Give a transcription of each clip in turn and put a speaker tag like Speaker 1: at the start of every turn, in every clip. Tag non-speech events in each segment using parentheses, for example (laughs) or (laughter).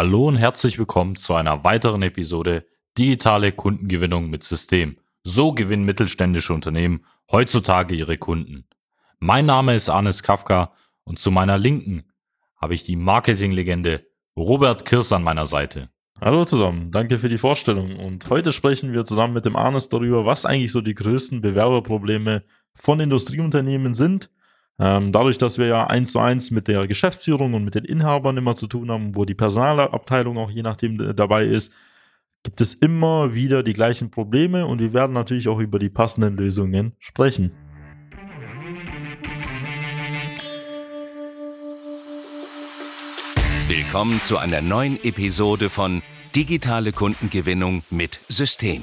Speaker 1: Hallo und herzlich willkommen zu einer weiteren Episode Digitale Kundengewinnung mit System. So gewinnen mittelständische Unternehmen heutzutage ihre Kunden. Mein Name ist Arnes Kafka und zu meiner Linken habe ich die Marketinglegende Robert Kirs an meiner Seite.
Speaker 2: Hallo zusammen, danke für die Vorstellung. Und heute sprechen wir zusammen mit dem Arnes darüber, was eigentlich so die größten Bewerberprobleme von Industrieunternehmen sind. Ähm, dadurch, dass wir ja eins zu eins mit der Geschäftsführung und mit den Inhabern immer zu tun haben, wo die Personalabteilung auch je nachdem dabei ist, gibt es immer wieder die gleichen Probleme und wir werden natürlich auch über die passenden Lösungen sprechen.
Speaker 3: Willkommen zu einer neuen Episode von Digitale Kundengewinnung mit System.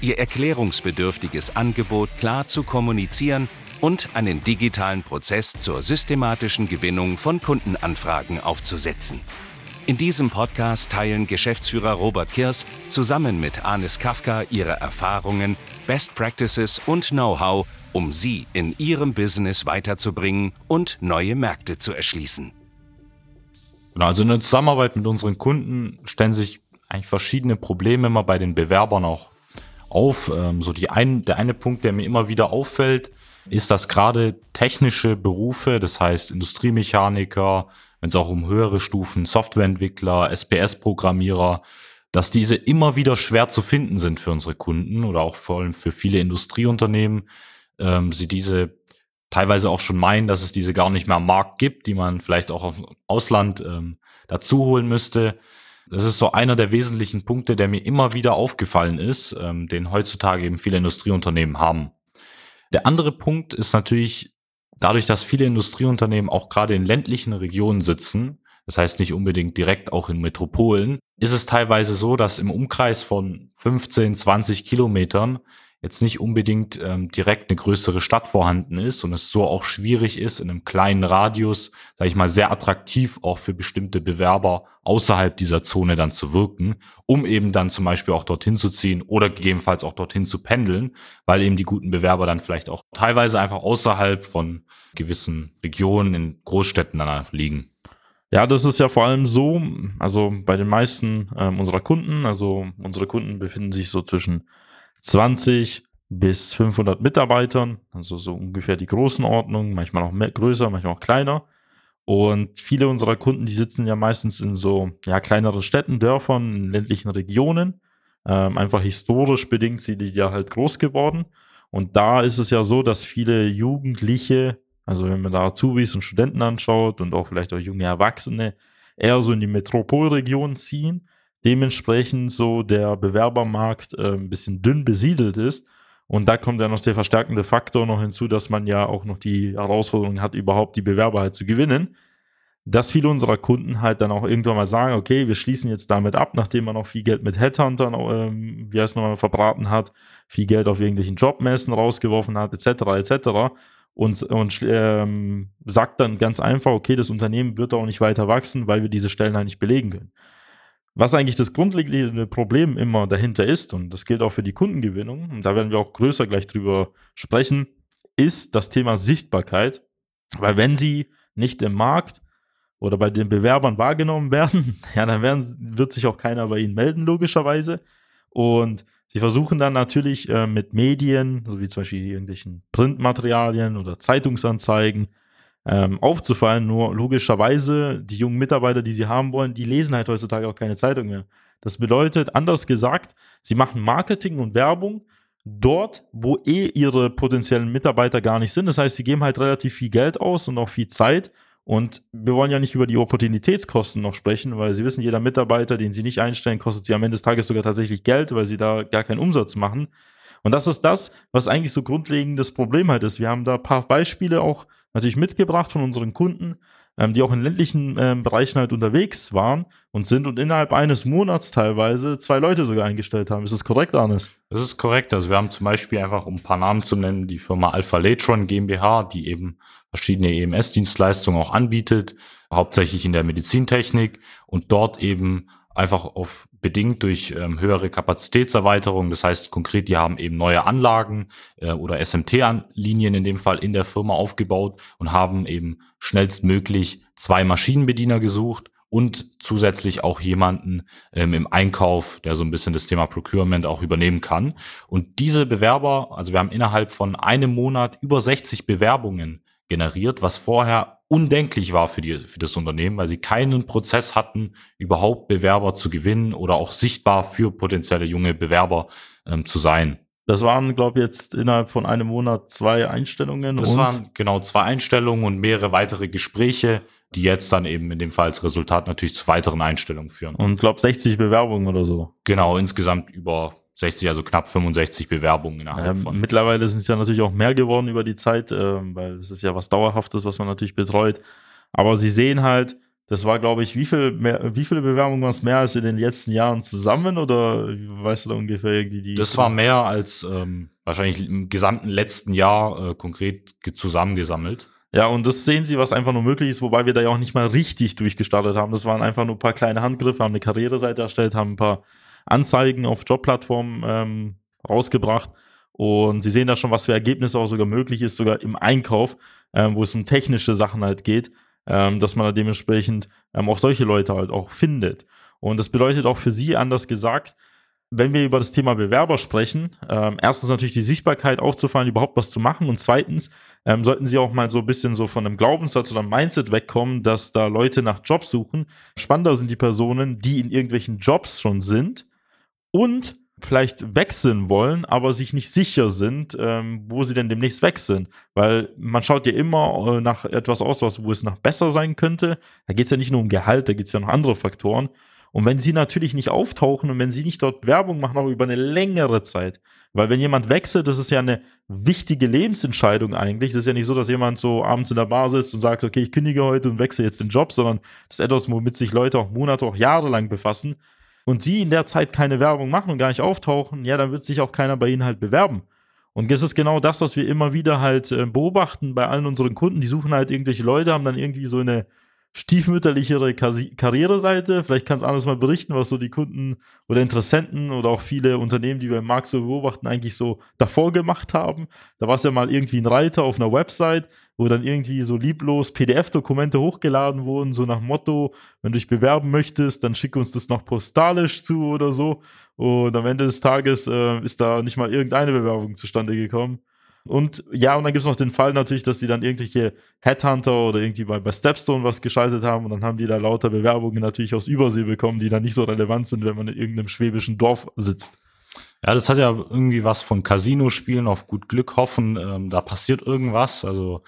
Speaker 3: ihr erklärungsbedürftiges Angebot klar zu kommunizieren und einen digitalen Prozess zur systematischen Gewinnung von Kundenanfragen aufzusetzen. In diesem Podcast teilen Geschäftsführer Robert Kirs zusammen mit Anis Kafka ihre Erfahrungen, Best Practices und Know-how, um sie in ihrem Business weiterzubringen und neue Märkte zu erschließen.
Speaker 1: Genau, also in der Zusammenarbeit mit unseren Kunden stellen sich eigentlich verschiedene Probleme immer bei den Bewerbern auch auf. Ähm, so die ein, der eine Punkt, der mir immer wieder auffällt, ist, dass gerade technische Berufe, das heißt Industriemechaniker, wenn es auch um höhere Stufen, Softwareentwickler, SPS-Programmierer, dass diese immer wieder schwer zu finden sind für unsere Kunden oder auch vor allem für viele Industrieunternehmen. Ähm, sie diese teilweise auch schon meinen, dass es diese gar nicht mehr am Markt gibt, die man vielleicht auch dem Ausland ähm, dazu holen müsste. Das ist so einer der wesentlichen Punkte, der mir immer wieder aufgefallen ist, ähm, den heutzutage eben viele Industrieunternehmen haben. Der andere Punkt ist natürlich dadurch, dass viele Industrieunternehmen auch gerade in ländlichen Regionen sitzen, das heißt nicht unbedingt direkt auch in Metropolen, ist es teilweise so, dass im Umkreis von 15, 20 Kilometern jetzt nicht unbedingt ähm, direkt eine größere Stadt vorhanden ist und es so auch schwierig ist, in einem kleinen Radius, sage ich mal, sehr attraktiv auch für bestimmte Bewerber außerhalb dieser Zone dann zu wirken, um eben dann zum Beispiel auch dorthin zu ziehen oder gegebenenfalls auch dorthin zu pendeln, weil eben die guten Bewerber dann vielleicht auch teilweise einfach außerhalb von gewissen Regionen in Großstädten dann liegen.
Speaker 2: Ja, das ist ja vor allem so, also bei den meisten ähm, unserer Kunden, also unsere Kunden befinden sich so zwischen 20 bis 500 Mitarbeitern, also so ungefähr die Größenordnung, manchmal auch mehr, größer, manchmal auch kleiner. Und viele unserer Kunden, die sitzen ja meistens in so ja, kleineren Städten, Dörfern, in ländlichen Regionen. Ähm, einfach historisch bedingt sind die ja halt groß geworden. Und da ist es ja so, dass viele Jugendliche, also wenn man da Azubis und Studenten anschaut und auch vielleicht auch junge Erwachsene, eher so in die Metropolregion ziehen dementsprechend so der Bewerbermarkt äh, ein bisschen dünn besiedelt ist. Und da kommt ja noch der verstärkende Faktor noch hinzu, dass man ja auch noch die Herausforderung hat, überhaupt die Bewerber halt zu gewinnen. Dass viele unserer Kunden halt dann auch irgendwann mal sagen, okay, wir schließen jetzt damit ab, nachdem man auch viel Geld mit Headhuntern, ähm, wie heißt nochmal, verbraten hat, viel Geld auf irgendwelchen Jobmessen rausgeworfen hat, etc., etc. Und, und ähm, sagt dann ganz einfach, okay, das Unternehmen wird auch nicht weiter wachsen, weil wir diese Stellen halt nicht belegen können. Was eigentlich das grundlegende Problem immer dahinter ist, und das gilt auch für die Kundengewinnung, und da werden wir auch größer gleich drüber sprechen, ist das Thema Sichtbarkeit. Weil wenn sie nicht im Markt oder bei den Bewerbern wahrgenommen (laughs) werden, ja, dann werden, wird sich auch keiner bei ihnen melden, logischerweise. Und sie versuchen dann natürlich äh, mit Medien, so wie zum Beispiel irgendwelchen Printmaterialien oder Zeitungsanzeigen, ähm, aufzufallen. Nur logischerweise, die jungen Mitarbeiter, die sie haben wollen, die lesen halt heutzutage auch keine Zeitung mehr. Das bedeutet, anders gesagt, sie machen Marketing und Werbung dort, wo eh ihre potenziellen Mitarbeiter gar nicht sind. Das heißt, sie geben halt relativ viel Geld aus und auch viel Zeit. Und wir wollen ja nicht über die Opportunitätskosten noch sprechen, weil Sie wissen, jeder Mitarbeiter, den Sie nicht einstellen, kostet Sie am Ende des Tages sogar tatsächlich Geld, weil Sie da gar keinen Umsatz machen. Und das ist das, was eigentlich so grundlegendes Problem halt ist. Wir haben da ein paar Beispiele auch natürlich mitgebracht von unseren Kunden, ähm, die auch in ländlichen ähm, Bereichen halt unterwegs waren und sind und innerhalb eines Monats teilweise zwei Leute sogar eingestellt haben. Ist das korrekt, Arnes?
Speaker 1: Das ist korrekt. Also wir haben zum Beispiel einfach, um ein paar Namen zu nennen, die Firma Alpha Latron GmbH, die eben verschiedene EMS-Dienstleistungen auch anbietet, hauptsächlich in der Medizintechnik und dort eben einfach auf bedingt durch ähm, höhere Kapazitätserweiterung. Das heißt konkret, die haben eben neue Anlagen äh, oder SMT-Linien in dem Fall in der Firma aufgebaut und haben eben schnellstmöglich zwei Maschinenbediener gesucht und zusätzlich auch jemanden ähm, im Einkauf, der so ein bisschen das Thema Procurement auch übernehmen kann. Und diese Bewerber, also wir haben innerhalb von einem Monat über 60 Bewerbungen generiert, was vorher undenklich war für, die, für das Unternehmen, weil sie keinen Prozess hatten, überhaupt Bewerber zu gewinnen oder auch sichtbar für potenzielle junge Bewerber ähm, zu sein.
Speaker 2: Das waren, glaube ich, jetzt innerhalb von einem Monat zwei Einstellungen.
Speaker 1: Das waren genau zwei Einstellungen und mehrere weitere Gespräche, die jetzt dann eben in dem Fall als Resultat natürlich zu weiteren Einstellungen führen.
Speaker 2: Und glaube 60 Bewerbungen oder so.
Speaker 1: Genau, insgesamt über 60, also knapp 65 Bewerbungen
Speaker 2: innerhalb ähm, von. Mittlerweile sind es ja natürlich auch mehr geworden über die Zeit, äh, weil es ist ja was Dauerhaftes, was man natürlich betreut. Aber sie sehen halt, das war, glaube ich, wie, viel mehr, wie viele Bewerbungen waren es mehr als in den letzten Jahren zusammen oder weißt du da ungefähr irgendwie die?
Speaker 1: Das war mehr als ähm, wahrscheinlich im gesamten letzten Jahr äh, konkret zusammengesammelt.
Speaker 2: Ja, und das sehen Sie, was einfach nur möglich ist, wobei wir da ja auch nicht mal richtig durchgestartet haben. Das waren einfach nur ein paar kleine Handgriffe, haben eine Karriereseite erstellt, haben ein paar Anzeigen auf Jobplattformen ähm, rausgebracht. Und Sie sehen da schon, was für Ergebnisse auch sogar möglich ist, sogar im Einkauf, ähm, wo es um technische Sachen halt geht, ähm, dass man da dementsprechend ähm, auch solche Leute halt auch findet. Und das bedeutet auch für Sie anders gesagt, wenn wir über das Thema Bewerber sprechen, ähm, erstens natürlich die Sichtbarkeit aufzufallen, überhaupt was zu machen und zweitens ähm, sollten sie auch mal so ein bisschen so von einem Glaubenssatz oder Mindset wegkommen, dass da Leute nach Jobs suchen. Spannender sind die Personen, die in irgendwelchen Jobs schon sind und vielleicht wechseln wollen, aber sich nicht sicher sind, ähm, wo sie denn demnächst wechseln. Weil man schaut ja immer äh, nach etwas aus, was, wo es noch besser sein könnte. Da geht es ja nicht nur um Gehalt, da geht es ja noch andere Faktoren. Und wenn sie natürlich nicht auftauchen und wenn sie nicht dort Werbung machen, auch über eine längere Zeit, weil wenn jemand wechselt, das ist ja eine wichtige Lebensentscheidung eigentlich. Das ist ja nicht so, dass jemand so abends in der Bar sitzt und sagt, okay, ich kündige heute und wechsle jetzt den Job, sondern das ist etwas, womit sich Leute auch Monate, auch Jahre lang befassen und sie in der Zeit keine Werbung machen und gar nicht auftauchen, ja, dann wird sich auch keiner bei ihnen halt bewerben. Und das ist genau das, was wir immer wieder halt äh, beobachten bei allen unseren Kunden. Die suchen halt irgendwelche Leute, haben dann irgendwie so eine stiefmütterlichere Karriereseite. Vielleicht kannst du anders mal berichten, was so die Kunden oder Interessenten oder auch viele Unternehmen, die wir im Markt so beobachten, eigentlich so davor gemacht haben. Da war es ja mal irgendwie ein Reiter auf einer Website, wo dann irgendwie so lieblos PDF-Dokumente hochgeladen wurden, so nach Motto, wenn du dich bewerben möchtest, dann schick uns das noch postalisch zu oder so. Und am Ende des Tages äh, ist da nicht mal irgendeine Bewerbung zustande gekommen. Und ja, und dann gibt es noch den Fall natürlich, dass die dann irgendwelche Headhunter oder irgendwie bei, bei Stepstone was geschaltet haben und dann haben die da lauter Bewerbungen natürlich aus Übersee bekommen, die dann nicht so relevant sind, wenn man in irgendeinem schwäbischen Dorf sitzt.
Speaker 1: Ja, das hat ja irgendwie was von Casino-Spielen auf gut Glück hoffen. Ähm, da passiert irgendwas. Also,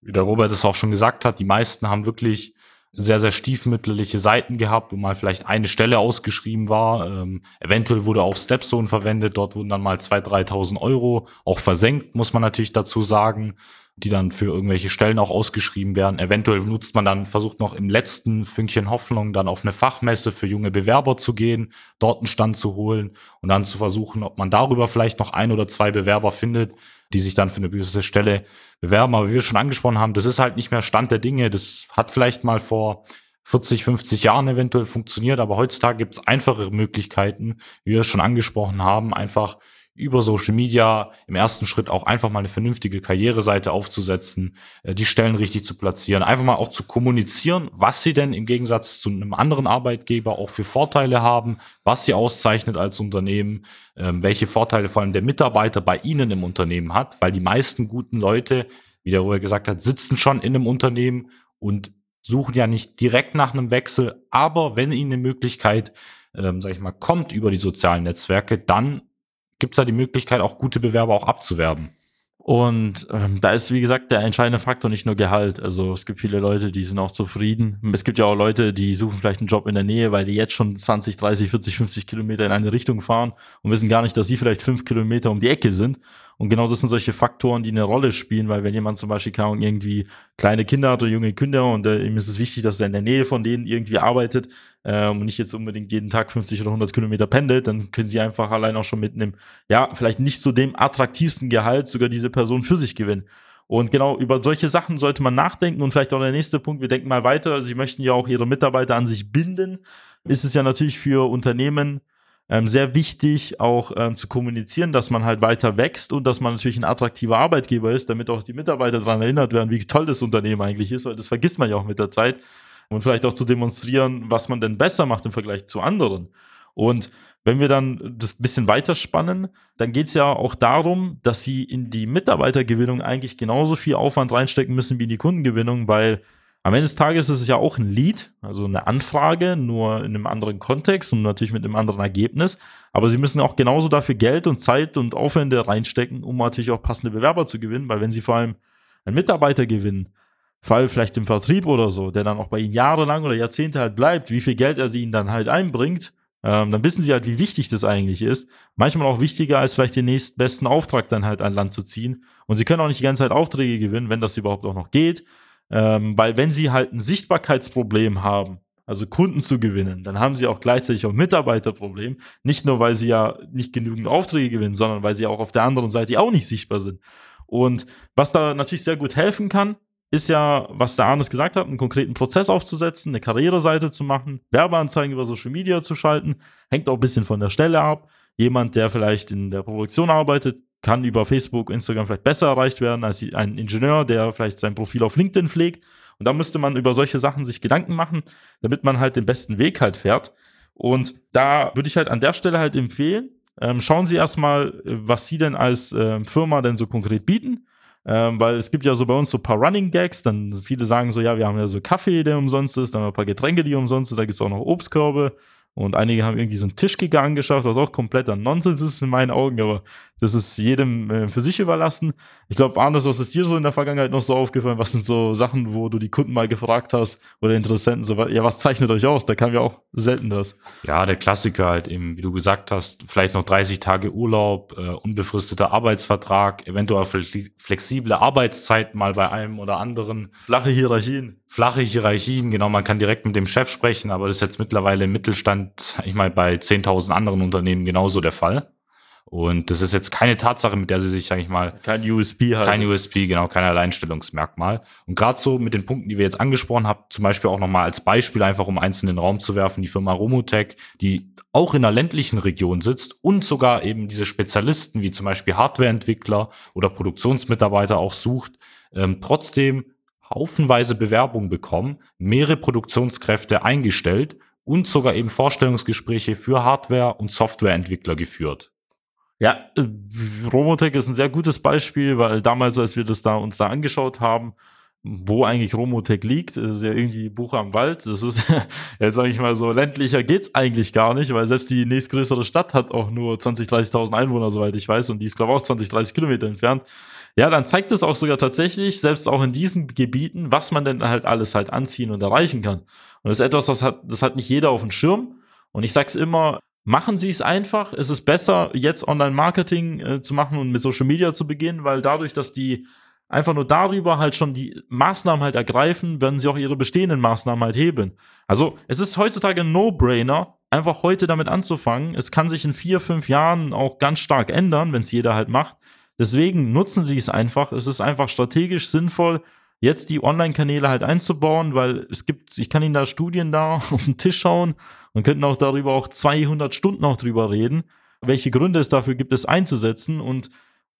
Speaker 1: wie der Robert es auch schon gesagt hat, die meisten haben wirklich sehr, sehr stiefmütterliche Seiten gehabt, wo mal vielleicht eine Stelle ausgeschrieben war. Ähm, eventuell wurde auch Stepstone verwendet. Dort wurden dann mal 2.000, 3.000 Euro auch versenkt, muss man natürlich dazu sagen, die dann für irgendwelche Stellen auch ausgeschrieben werden. Eventuell nutzt man dann, versucht noch im letzten Fünkchen Hoffnung dann auf eine Fachmesse für junge Bewerber zu gehen, dort einen Stand zu holen und dann zu versuchen, ob man darüber vielleicht noch ein oder zwei Bewerber findet, die sich dann für eine gewisse Stelle bewerben. Aber wie wir schon angesprochen haben, das ist halt nicht mehr Stand der Dinge. Das hat vielleicht mal vor 40, 50 Jahren eventuell funktioniert, aber heutzutage gibt es einfachere Möglichkeiten, wie wir es schon angesprochen haben, einfach über Social Media im ersten Schritt auch einfach mal eine vernünftige Karriereseite aufzusetzen, äh, die Stellen richtig zu platzieren, einfach mal auch zu kommunizieren, was sie denn im Gegensatz zu einem anderen Arbeitgeber auch für Vorteile haben, was sie auszeichnet als Unternehmen, ähm, welche Vorteile vor allem der Mitarbeiter bei ihnen im Unternehmen hat, weil die meisten guten Leute, wie der Ruhe gesagt hat, sitzen schon in einem Unternehmen und suchen ja nicht direkt nach einem Wechsel, aber wenn ihnen eine Möglichkeit, ähm, sag ich mal, kommt über die sozialen Netzwerke, dann gibt es da die Möglichkeit, auch gute Bewerber auch abzuwerben.
Speaker 2: Und ähm, da ist, wie gesagt, der entscheidende Faktor nicht nur Gehalt. Also es gibt viele Leute, die sind auch zufrieden. Es gibt ja auch Leute, die suchen vielleicht einen Job in der Nähe, weil die jetzt schon 20, 30, 40, 50 Kilometer in eine Richtung fahren und wissen gar nicht, dass sie vielleicht fünf Kilometer um die Ecke sind. Und genau das sind solche Faktoren, die eine Rolle spielen, weil wenn jemand zum Beispiel kaum irgendwie kleine Kinder hat oder junge Kinder und äh, ihm ist es wichtig, dass er in der Nähe von denen irgendwie arbeitet äh, und nicht jetzt unbedingt jeden Tag 50 oder 100 Kilometer pendelt, dann können sie einfach allein auch schon mit einem, ja, vielleicht nicht so dem attraktivsten Gehalt sogar diese Person für sich gewinnen. Und genau über solche Sachen sollte man nachdenken und vielleicht auch der nächste Punkt, wir denken mal weiter, sie möchten ja auch ihre Mitarbeiter an sich binden, ist es ja natürlich für Unternehmen ähm, sehr wichtig, auch ähm, zu kommunizieren, dass man halt weiter wächst und dass man natürlich ein attraktiver Arbeitgeber ist, damit auch die Mitarbeiter daran erinnert werden, wie toll das Unternehmen eigentlich ist, weil das vergisst man ja auch mit der Zeit. Und vielleicht auch zu demonstrieren, was man denn besser macht im Vergleich zu anderen. Und wenn wir dann das bisschen weiterspannen, dann geht es ja auch darum, dass sie in die Mitarbeitergewinnung eigentlich genauso viel Aufwand reinstecken müssen wie in die Kundengewinnung, weil am Ende des Tages ist es ja auch ein Lead, also eine Anfrage, nur in einem anderen Kontext und natürlich mit einem anderen Ergebnis. Aber sie müssen auch genauso dafür Geld und Zeit und Aufwände reinstecken, um natürlich auch passende Bewerber zu gewinnen, weil wenn sie vor allem einen Mitarbeiter gewinnen, allem vielleicht im Vertrieb oder so, der dann auch bei ihnen jahrelang oder Jahrzehnte halt bleibt, wie viel Geld er ihnen dann halt einbringt, ähm, dann wissen sie halt, wie wichtig das eigentlich ist. Manchmal auch wichtiger, als vielleicht den nächstbesten Auftrag dann halt an Land zu ziehen. Und sie können auch nicht die ganze Zeit Aufträge gewinnen, wenn das überhaupt auch noch geht. Ähm, weil wenn sie halt ein Sichtbarkeitsproblem haben, also Kunden zu gewinnen, dann haben sie auch gleichzeitig auch ein Mitarbeiterproblem. Nicht nur, weil sie ja nicht genügend Aufträge gewinnen, sondern weil sie auch auf der anderen Seite auch nicht sichtbar sind. Und was da natürlich sehr gut helfen kann, ist ja, was der Arnes gesagt hat, einen konkreten Prozess aufzusetzen, eine Karriereseite zu machen, Werbeanzeigen über Social Media zu schalten, hängt auch ein bisschen von der Stelle ab. Jemand, der vielleicht in der Produktion arbeitet, kann über Facebook, Instagram vielleicht besser erreicht werden als ein Ingenieur, der vielleicht sein Profil auf LinkedIn pflegt. Und da müsste man über solche Sachen sich Gedanken machen, damit man halt den besten Weg halt fährt. Und da würde ich halt an der Stelle halt empfehlen, ähm, schauen Sie erstmal, was Sie denn als ähm, Firma denn so konkret bieten. Ähm, weil es gibt ja so bei uns so ein paar Running Gags, dann viele sagen so, ja, wir haben ja so Kaffee, der umsonst ist, dann haben wir ein paar Getränke, die umsonst ist, da gibt es auch noch Obstkörbe. Und einige haben irgendwie so einen Tischkicker angeschafft, was auch kompletter Nonsens ist in meinen Augen, aber das ist jedem äh, für sich überlassen. Ich glaube, Arnes, was ist dir so in der Vergangenheit noch so aufgefallen? Was sind so Sachen, wo du die Kunden mal gefragt hast oder Interessenten, so, ja, was zeichnet euch aus? Da kam ja auch selten das.
Speaker 1: Ja, der Klassiker halt eben, wie du gesagt hast, vielleicht noch 30 Tage Urlaub, äh, unbefristeter Arbeitsvertrag, eventuell flexible Arbeitszeit mal bei einem oder anderen.
Speaker 2: Flache Hierarchien.
Speaker 1: Flache Hierarchien, genau, man kann direkt mit dem Chef sprechen, aber das ist jetzt mittlerweile im Mittelstand, ich mal, bei 10.000 anderen Unternehmen genauso der Fall. Und das ist jetzt keine Tatsache, mit der sie sich, sag ich mal.
Speaker 2: Kein USP
Speaker 1: halt. Kein USP, genau, kein Alleinstellungsmerkmal. Und gerade so mit den Punkten, die wir jetzt angesprochen haben, zum Beispiel auch nochmal als Beispiel einfach, um eins in den Raum zu werfen, die Firma Romotech, die auch in einer ländlichen Region sitzt und sogar eben diese Spezialisten wie zum Beispiel Hardwareentwickler oder Produktionsmitarbeiter auch sucht, ähm, trotzdem haufenweise Bewerbungen bekommen, mehrere Produktionskräfte eingestellt und sogar eben Vorstellungsgespräche für Hardware- und Softwareentwickler geführt.
Speaker 2: Ja, äh, Romotech ist ein sehr gutes Beispiel, weil damals, als wir das da uns da angeschaut haben, wo eigentlich Romotech liegt, ist ja irgendwie Buch am Wald. Das ist, (laughs) jetzt sage ich mal so, ländlicher geht's eigentlich gar nicht, weil selbst die nächstgrößere Stadt hat auch nur 20, 30.000 Einwohner, soweit ich weiß, und die ist, glaube ich, auch 20, 30 Kilometer entfernt. Ja, dann zeigt es auch sogar tatsächlich, selbst auch in diesen Gebieten, was man denn halt alles halt anziehen und erreichen kann. Und das ist etwas, das hat, das hat nicht jeder auf dem Schirm. Und ich sag's immer, Machen Sie es einfach. Es ist besser, jetzt Online-Marketing äh, zu machen und mit Social Media zu beginnen, weil dadurch, dass die einfach nur darüber halt schon die Maßnahmen halt ergreifen, werden sie auch ihre bestehenden Maßnahmen halt heben. Also es ist heutzutage ein No-Brainer, einfach heute damit anzufangen. Es kann sich in vier, fünf Jahren auch ganz stark ändern, wenn es jeder halt macht. Deswegen nutzen Sie es einfach. Es ist einfach strategisch sinnvoll, jetzt die Online-Kanäle halt einzubauen, weil es gibt, ich kann Ihnen da Studien da (laughs) auf den Tisch schauen und könnten auch darüber auch 200 Stunden auch drüber reden, welche Gründe es dafür gibt, es einzusetzen? Und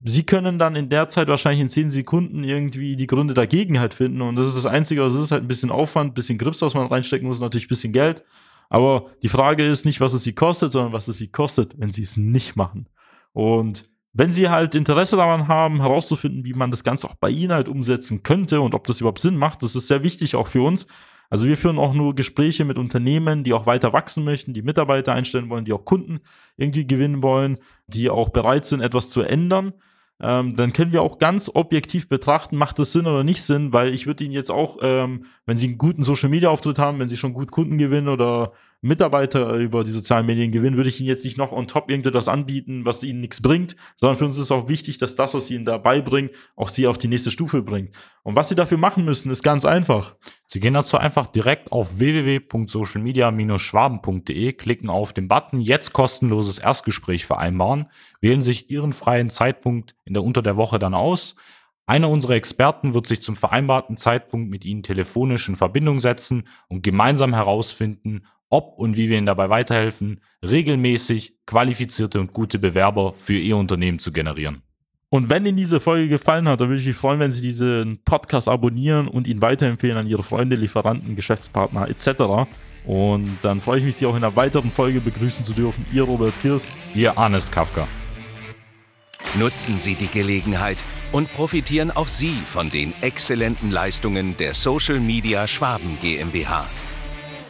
Speaker 2: Sie können dann in der Zeit wahrscheinlich in 10 Sekunden irgendwie die Gründe dagegen halt finden. Und das ist das Einzige, was ist halt ein bisschen Aufwand, ein bisschen Grips, was man reinstecken muss, natürlich ein bisschen Geld, aber die Frage ist nicht, was es sie kostet, sondern was es sie kostet, wenn sie es nicht machen. Und wenn Sie halt Interesse daran haben, herauszufinden, wie man das Ganze auch bei Ihnen halt umsetzen könnte und ob das überhaupt Sinn macht, das ist sehr wichtig auch für uns. Also wir führen auch nur Gespräche mit Unternehmen, die auch weiter wachsen möchten, die Mitarbeiter einstellen wollen, die auch Kunden irgendwie gewinnen wollen, die auch bereit sind, etwas zu ändern. ähm, dann können wir auch ganz objektiv betrachten, macht das Sinn oder nicht Sinn, weil ich würde Ihnen jetzt auch, ähm, wenn Sie einen guten Social-Media-Auftritt haben, wenn Sie schon gut Kunden gewinnen oder Mitarbeiter über die sozialen Medien gewinnen, würde ich Ihnen jetzt nicht noch on top irgendetwas anbieten, was Ihnen nichts bringt, sondern für uns ist auch wichtig, dass das, was Sie Ihnen dabei bringen, auch Sie auf die nächste Stufe bringt. Und was Sie dafür machen müssen, ist ganz einfach.
Speaker 1: Sie gehen dazu einfach direkt auf www.socialmedia-schwaben.de, klicken auf den Button Jetzt kostenloses Erstgespräch vereinbaren, wählen sich Ihren freien Zeitpunkt in der unter der Woche dann aus. Einer unserer Experten wird sich zum vereinbarten Zeitpunkt mit Ihnen telefonisch in Verbindung setzen und gemeinsam herausfinden, ob und wie wir Ihnen dabei weiterhelfen, regelmäßig qualifizierte und gute Bewerber für Ihr Unternehmen zu generieren.
Speaker 2: Und wenn Ihnen diese Folge gefallen hat, dann würde ich mich freuen, wenn Sie diesen Podcast abonnieren und ihn weiterempfehlen an Ihre Freunde, Lieferanten, Geschäftspartner etc. Und dann freue ich mich, Sie auch in einer weiteren Folge begrüßen zu dürfen. Ihr Robert Kirs.
Speaker 1: Ihr Arnes Kafka.
Speaker 3: Nutzen Sie die Gelegenheit und profitieren auch Sie von den exzellenten Leistungen der Social Media Schwaben GmbH.